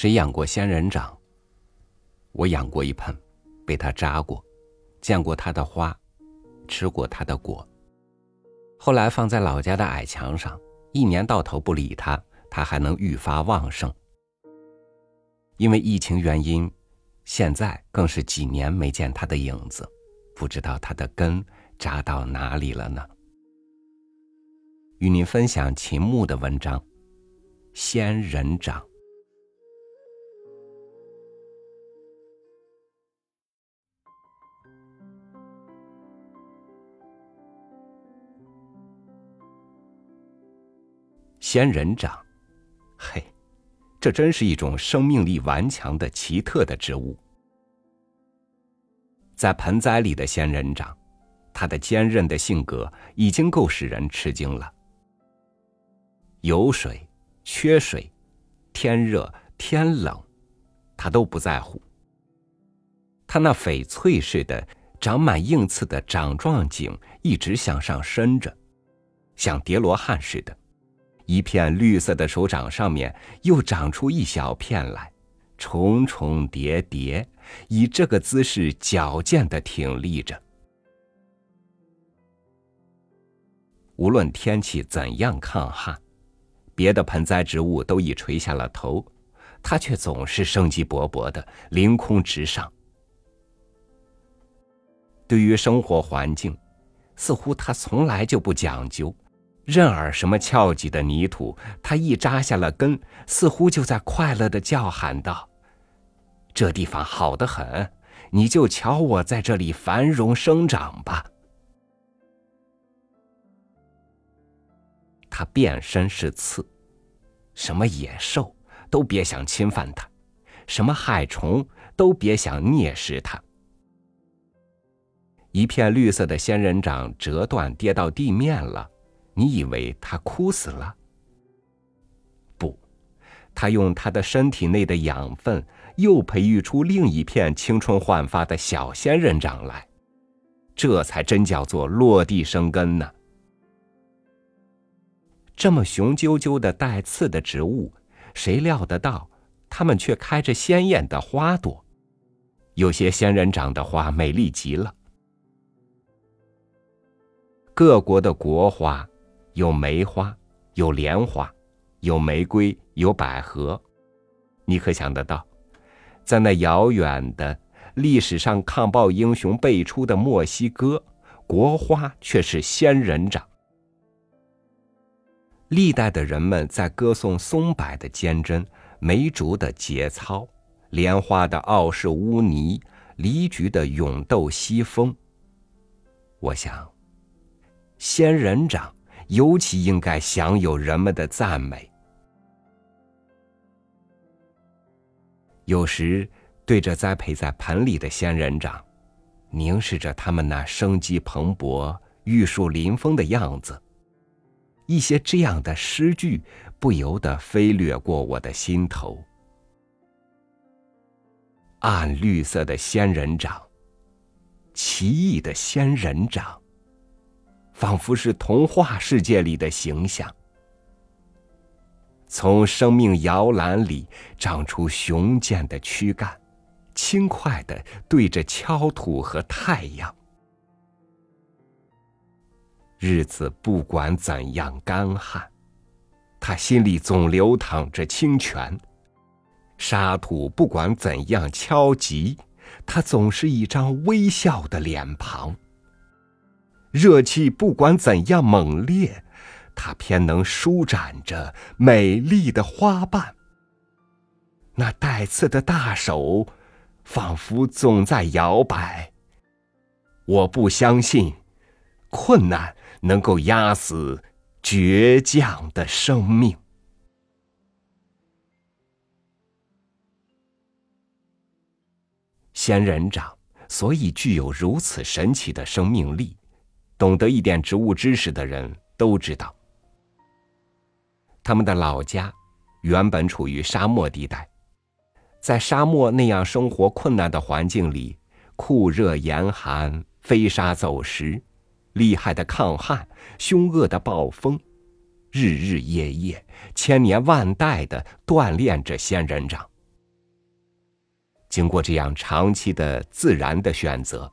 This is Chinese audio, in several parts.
谁养过仙人掌？我养过一盆，被它扎过，见过它的花，吃过它的果。后来放在老家的矮墙上，一年到头不理它，它还能愈发旺盛。因为疫情原因，现在更是几年没见它的影子，不知道它的根扎到哪里了呢？与您分享秦牧的文章《仙人掌》。仙人掌，嘿，这真是一种生命力顽强的奇特的植物。在盆栽里的仙人掌，它的坚韧的性格已经够使人吃惊了。有水、缺水、天热、天冷，他都不在乎。他那翡翠似的、长满硬刺的掌状茎一直向上伸着，像叠罗汉似的，一片绿色的手掌上面又长出一小片来，重重叠叠，以这个姿势矫健的挺立着。无论天气怎样抗旱。别的盆栽植物都已垂下了头，它却总是生机勃勃的凌空直上。对于生活环境，似乎它从来就不讲究，任尔什么翘起的泥土，它一扎下了根，似乎就在快乐的叫喊道：“这地方好得很，你就瞧我在这里繁荣生长吧。”它遍身是刺，什么野兽都别想侵犯它，什么害虫都别想啮食它。一片绿色的仙人掌折断跌到地面了，你以为它枯死了？不，它用它的身体内的养分又培育出另一片青春焕发的小仙人掌来，这才真叫做落地生根呢。这么雄赳赳的带刺的植物，谁料得到，它们却开着鲜艳的花朵。有些仙人掌的花美丽极了。各国的国花，有梅花，有莲花，有玫瑰，有百合。你可想得到，在那遥远的历史上抗暴英雄辈出的墨西哥，国花却是仙人掌。历代的人们在歌颂松柏的坚贞、梅竹的节操、莲花的傲视污泥、梨菊的勇斗西风。我想，仙人掌尤其应该享有人们的赞美。有时对着栽培在盆里的仙人掌，凝视着它们那生机蓬勃、玉树临风的样子。一些这样的诗句不由得飞掠过我的心头。暗绿色的仙人掌，奇异的仙人掌，仿佛是童话世界里的形象。从生命摇篮里长出雄健的躯干，轻快的对着锹土和太阳。日子不管怎样干旱，他心里总流淌着清泉；沙土不管怎样敲击，他总是一张微笑的脸庞；热气不管怎样猛烈，它偏能舒展着美丽的花瓣。那带刺的大手，仿佛总在摇摆。我不相信，困难。能够压死倔强的生命。仙人掌所以具有如此神奇的生命力，懂得一点植物知识的人都知道。他们的老家原本处于沙漠地带，在沙漠那样生活困难的环境里，酷热严寒，飞沙走石。厉害的抗旱，凶恶的暴风，日日夜夜、千年万代的锻炼着仙人掌，经过这样长期的自然的选择，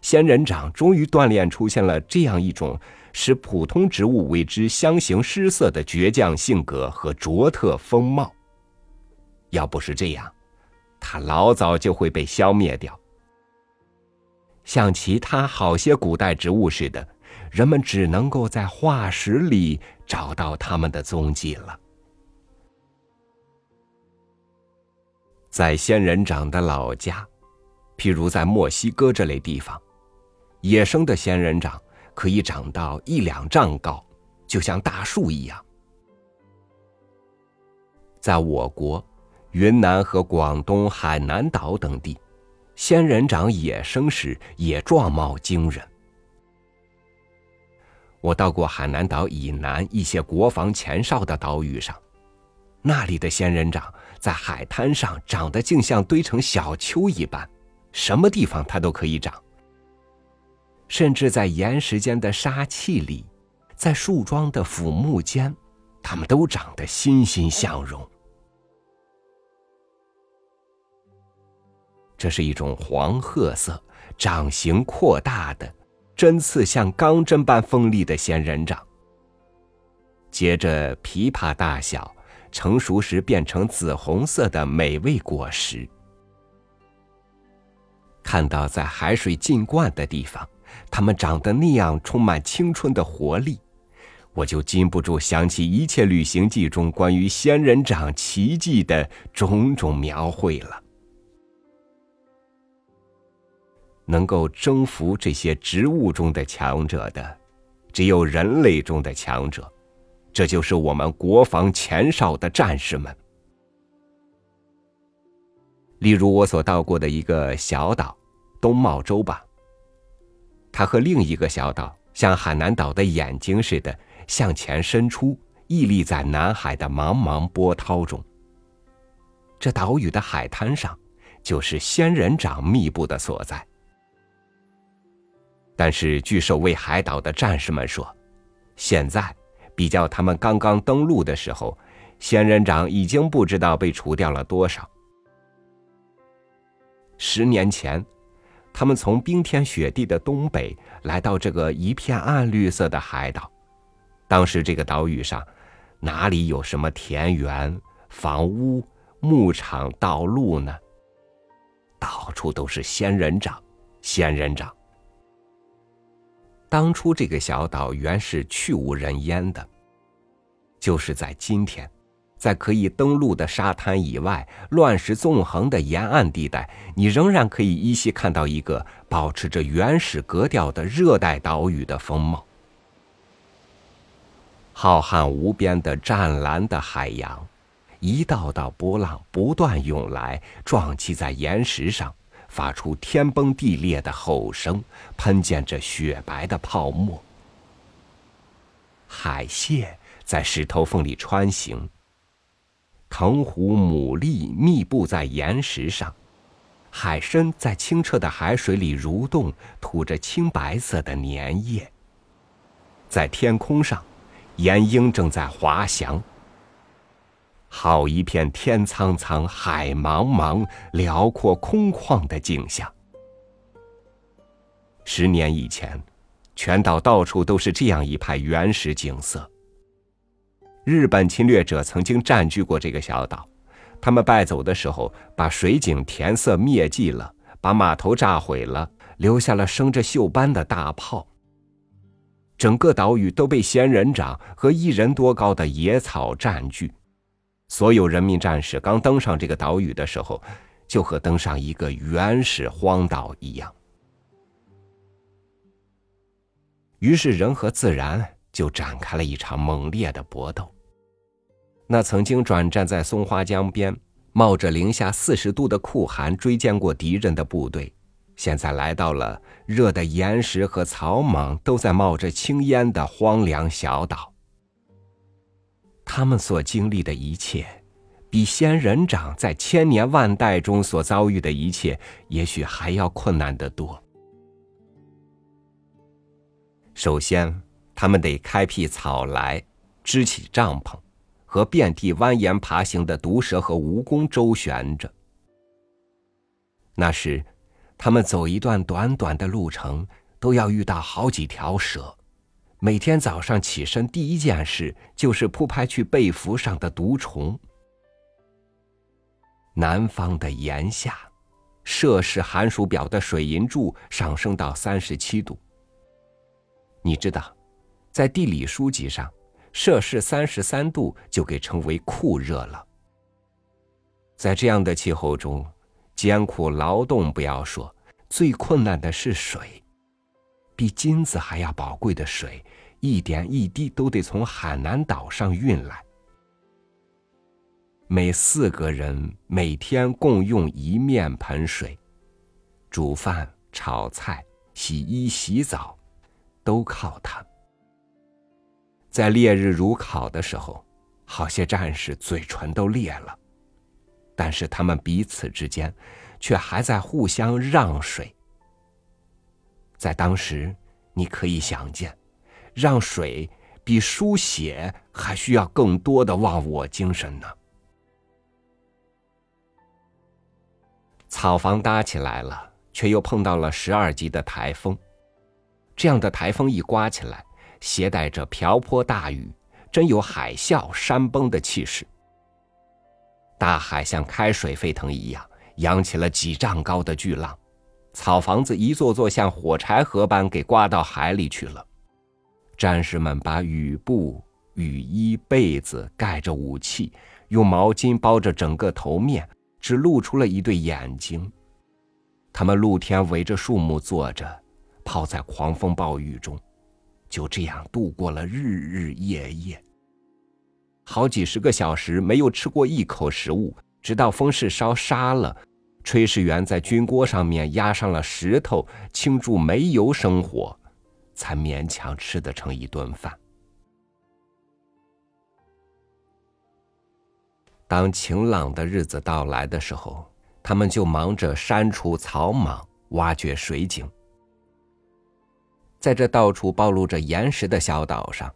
仙人掌终于锻炼出现了这样一种使普通植物为之相形失色的倔强性格和卓特风貌。要不是这样，它老早就会被消灭掉。像其他好些古代植物似的，人们只能够在化石里找到它们的踪迹了。在仙人掌的老家，譬如在墨西哥这类地方，野生的仙人掌可以长到一两丈高，就像大树一样。在我国，云南和广东海南岛等地，仙人掌野生时也状貌惊人。我到过海南岛以南一些国防前哨的岛屿上，那里的仙人掌。在海滩上长得竟像堆成小丘一般，什么地方它都可以长。甚至在岩石间的沙气里，在树桩的腐木间，它们都长得欣欣向荣。这是一种黄褐色、掌形扩大的、针刺像钢针般锋利的仙人掌，结着枇杷大小。成熟时变成紫红色的美味果实。看到在海水浸灌的地方，它们长得那样充满青春的活力，我就禁不住想起一切旅行记中关于仙人掌奇迹的种种描绘了。能够征服这些植物中的强者的，只有人类中的强者。这就是我们国防前哨的战士们。例如我所到过的一个小岛，东茂洲吧。它和另一个小岛像海南岛的眼睛似的向前伸出，屹立在南海的茫茫波涛中。这岛屿的海滩上，就是仙人掌密布的所在。但是据守卫海岛的战士们说，现在。比较他们刚刚登陆的时候，仙人掌已经不知道被除掉了多少。十年前，他们从冰天雪地的东北来到这个一片暗绿色的海岛，当时这个岛屿上哪里有什么田园、房屋、牧场、道路呢？到处都是仙人掌，仙人掌。当初这个小岛原是去无人烟的，就是在今天，在可以登陆的沙滩以外，乱石纵横的沿岸地带，你仍然可以依稀看到一个保持着原始格调的热带岛屿的风貌。浩瀚无边的湛蓝的海洋，一道道波浪不断涌来，撞击在岩石上。发出天崩地裂的吼声，喷溅着雪白的泡沫。海蟹在石头缝里穿行，藤壶、牡蛎密布在岩石上，海参在清澈的海水里蠕动，吐着青白色的粘液。在天空上，岩鹰正在滑翔。好一片天苍苍、海茫茫、辽阔空旷的景象。十年以前，全岛到处都是这样一派原始景色。日本侵略者曾经占据过这个小岛，他们败走的时候，把水井填塞灭迹了，把码头炸毁了，留下了生着锈斑的大炮。整个岛屿都被仙人掌和一人多高的野草占据。所有人民战士刚登上这个岛屿的时候，就和登上一个原始荒岛一样。于是，人和自然就展开了一场猛烈的搏斗。那曾经转战在松花江边，冒着零下四十度的酷寒追歼过敌人的部队，现在来到了热的岩石和草莽都在冒着青烟的荒凉小岛。他们所经历的一切，比仙人掌在千年万代中所遭遇的一切，也许还要困难得多。首先，他们得开辟草来，支起帐篷，和遍地蜿蜒爬行的毒蛇和蜈蚣周旋着。那时，他们走一段短短的路程，都要遇到好几条蛇。每天早上起身，第一件事就是扑拍去被服上的毒虫。南方的炎夏，摄氏寒暑表的水银柱上升到三十七度。你知道，在地理书籍上，摄氏三十三度就给称为酷热了。在这样的气候中，艰苦劳动不要说，最困难的是水。比金子还要宝贵的水，一点一滴都得从海南岛上运来。每四个人每天共用一面盆水，煮饭、炒菜、洗衣、洗澡，都靠它。在烈日如烤的时候，好些战士嘴唇都裂了，但是他们彼此之间，却还在互相让水。在当时，你可以想见，让水比输血还需要更多的忘我精神呢。草房搭起来了，却又碰到了十二级的台风。这样的台风一刮起来，携带着瓢泼大雨，真有海啸、山崩的气势。大海像开水沸腾一样，扬起了几丈高的巨浪。草房子一座座像火柴盒般给刮到海里去了。战士们把雨布、雨衣、被子盖着武器，用毛巾包着整个头面，只露出了一对眼睛。他们露天围着树木坐着，泡在狂风暴雨中，就这样度过了日日夜夜。好几十个小时没有吃过一口食物，直到风势烧沙了。炊事员在军锅上面压上了石头，倾注煤油生火，才勉强吃得成一顿饭。当晴朗的日子到来的时候，他们就忙着删除草莽，挖掘水井。在这到处暴露着岩石的小岛上，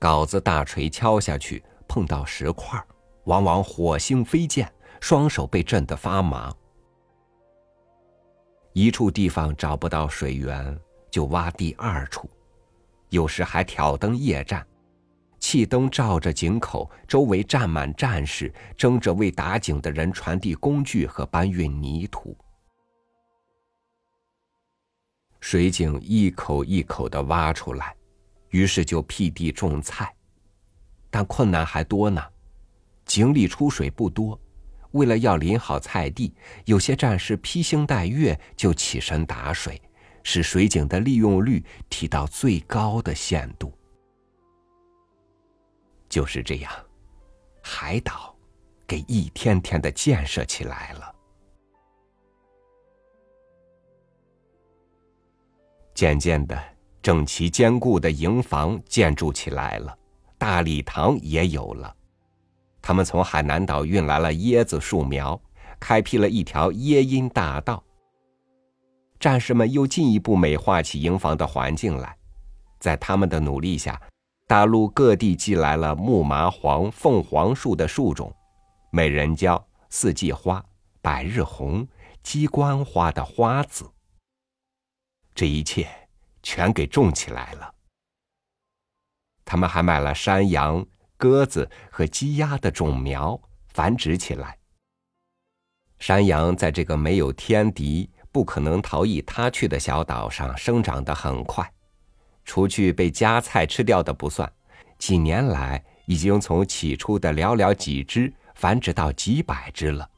镐子大锤敲下去，碰到石块，往往火星飞溅，双手被震得发麻。一处地方找不到水源，就挖第二处，有时还挑灯夜战，气灯照着井口，周围站满战士，争着为打井的人传递工具和搬运泥土。水井一口一口的挖出来，于是就辟地种菜，但困难还多呢，井里出水不多。为了要淋好菜地，有些战士披星戴月就起身打水，使水井的利用率提到最高的限度。就是这样，海岛给一天天的建设起来了。渐渐的，整齐坚固的营房建筑起来了，大礼堂也有了。他们从海南岛运来了椰子树苗，开辟了一条椰荫大道。战士们又进一步美化起营房的环境来，在他们的努力下，大陆各地寄来了木麻黄、凤凰树的树种，美人蕉、四季花、百日红、鸡冠花的花籽。这一切全给种起来了。他们还买了山羊。鸽子和鸡鸭的种苗繁殖起来。山羊在这个没有天敌、不可能逃逸他去的小岛上生长得很快，除去被夹菜吃掉的不算，几年来已经从起初的寥寥几只繁殖到几百只了。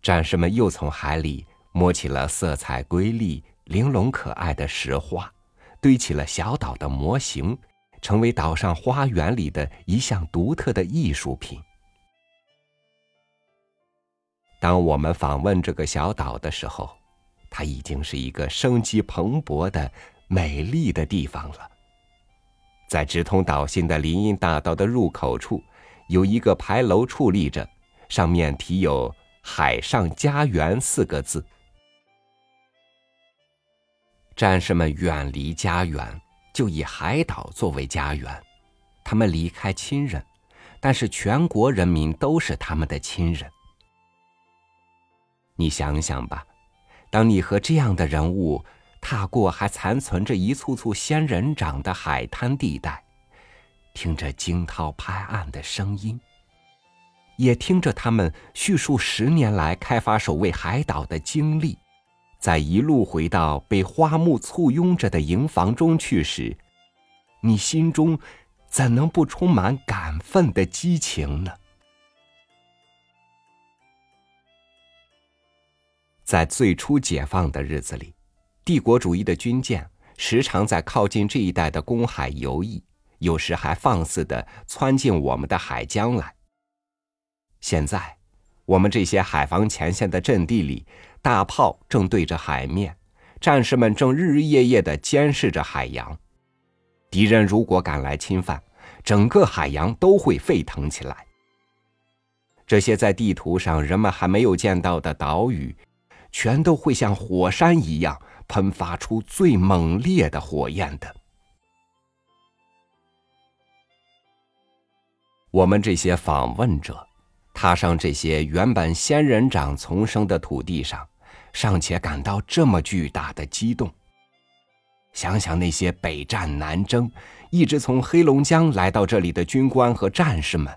战士们又从海里摸起了色彩瑰丽、玲珑可爱的石花，堆起了小岛的模型。成为岛上花园里的一项独特的艺术品。当我们访问这个小岛的时候，它已经是一个生机蓬勃的美丽的地方了。在直通岛心的林荫大道的入口处，有一个牌楼矗立着，上面题有“海上家园”四个字。战士们远离家园。就以海岛作为家园，他们离开亲人，但是全国人民都是他们的亲人。你想想吧，当你和这样的人物踏过还残存着一簇簇仙人掌的海滩地带，听着惊涛拍岸的声音，也听着他们叙述十年来开发守卫海岛的经历，在一路回到被花木簇拥着的营房中去时，你心中怎能不充满感奋的激情呢？在最初解放的日子里，帝国主义的军舰时常在靠近这一带的公海游弋，有时还放肆的窜进我们的海疆来。现在，我们这些海防前线的阵地里，大炮正对着海面，战士们正日日夜夜的监视着海洋。敌人如果敢来侵犯，整个海洋都会沸腾起来。这些在地图上人们还没有见到的岛屿。全都会像火山一样喷发出最猛烈的火焰的。我们这些访问者，踏上这些原本仙人掌丛生的土地上，尚且感到这么巨大的激动。想想那些北战南征，一直从黑龙江来到这里的军官和战士们，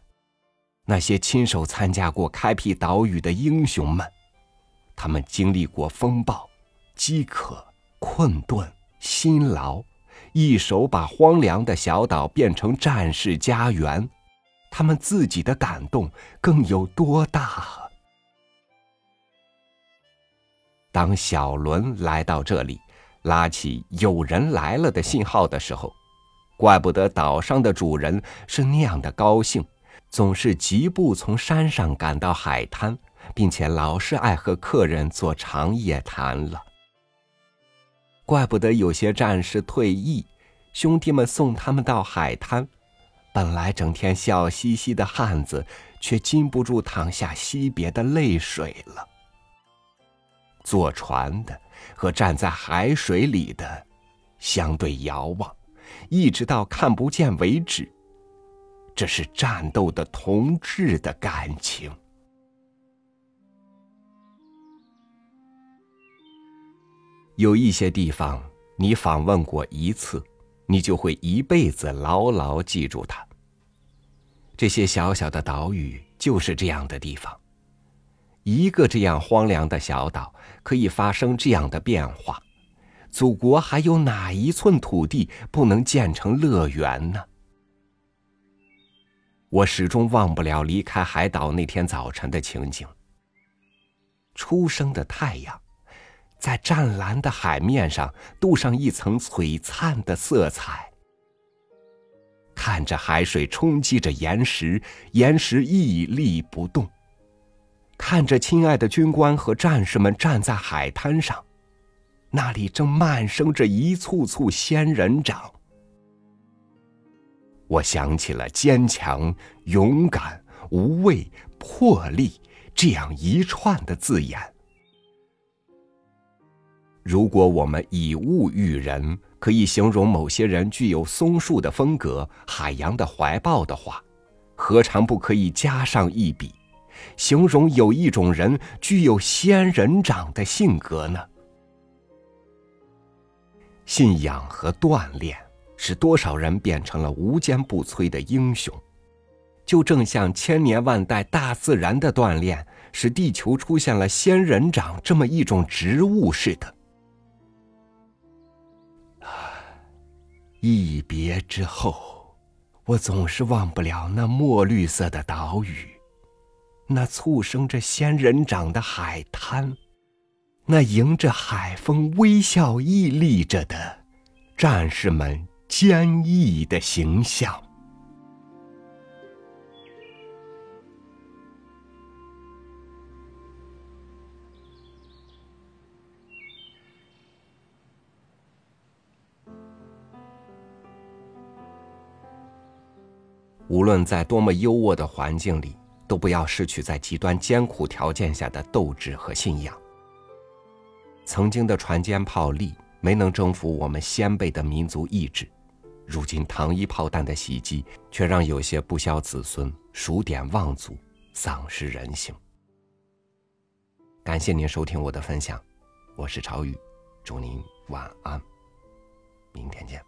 那些亲手参加过开辟岛屿的英雄们。他们经历过风暴、饥渴、困顿、辛劳，一手把荒凉的小岛变成战士家园，他们自己的感动更有多大？当小轮来到这里，拉起“有人来了”的信号的时候，怪不得岛上的主人是那样的高兴，总是疾步从山上赶到海滩。并且老是爱和客人做长夜谈了。怪不得有些战士退役，兄弟们送他们到海滩，本来整天笑嘻嘻的汉子，却禁不住淌下惜别的泪水了。坐船的和站在海水里的，相对遥望，一直到看不见为止。这是战斗的同志的感情。有一些地方，你访问过一次，你就会一辈子牢牢记住它。这些小小的岛屿就是这样的地方。一个这样荒凉的小岛，可以发生这样的变化。祖国还有哪一寸土地不能建成乐园呢？我始终忘不了离开海岛那天早晨的情景。初升的太阳。在湛蓝的海面上镀上一层璀璨的色彩，看着海水冲击着岩石，岩石屹立不动；看着亲爱的军官和战士们站在海滩上，那里正蔓生着一簇簇仙人掌。我想起了坚强、勇敢、无畏、魄力这样一串的字眼。如果我们以物喻人，可以形容某些人具有松树的风格、海洋的怀抱的话，何尝不可以加上一笔，形容有一种人具有仙人掌的性格呢？信仰和锻炼使多少人变成了无坚不摧的英雄，就正像千年万代大自然的锻炼使地球出现了仙人掌这么一种植物似的。一别之后，我总是忘不了那墨绿色的岛屿，那簇生着仙人掌的海滩，那迎着海风微笑屹立着的战士们坚毅的形象。无论在多么优渥的环境里，都不要失去在极端艰苦条件下的斗志和信仰。曾经的船坚炮利没能征服我们先辈的民族意志，如今糖衣炮弹的袭击却让有些不肖子孙数典忘祖，丧失人性。感谢您收听我的分享，我是朝雨，祝您晚安。明天见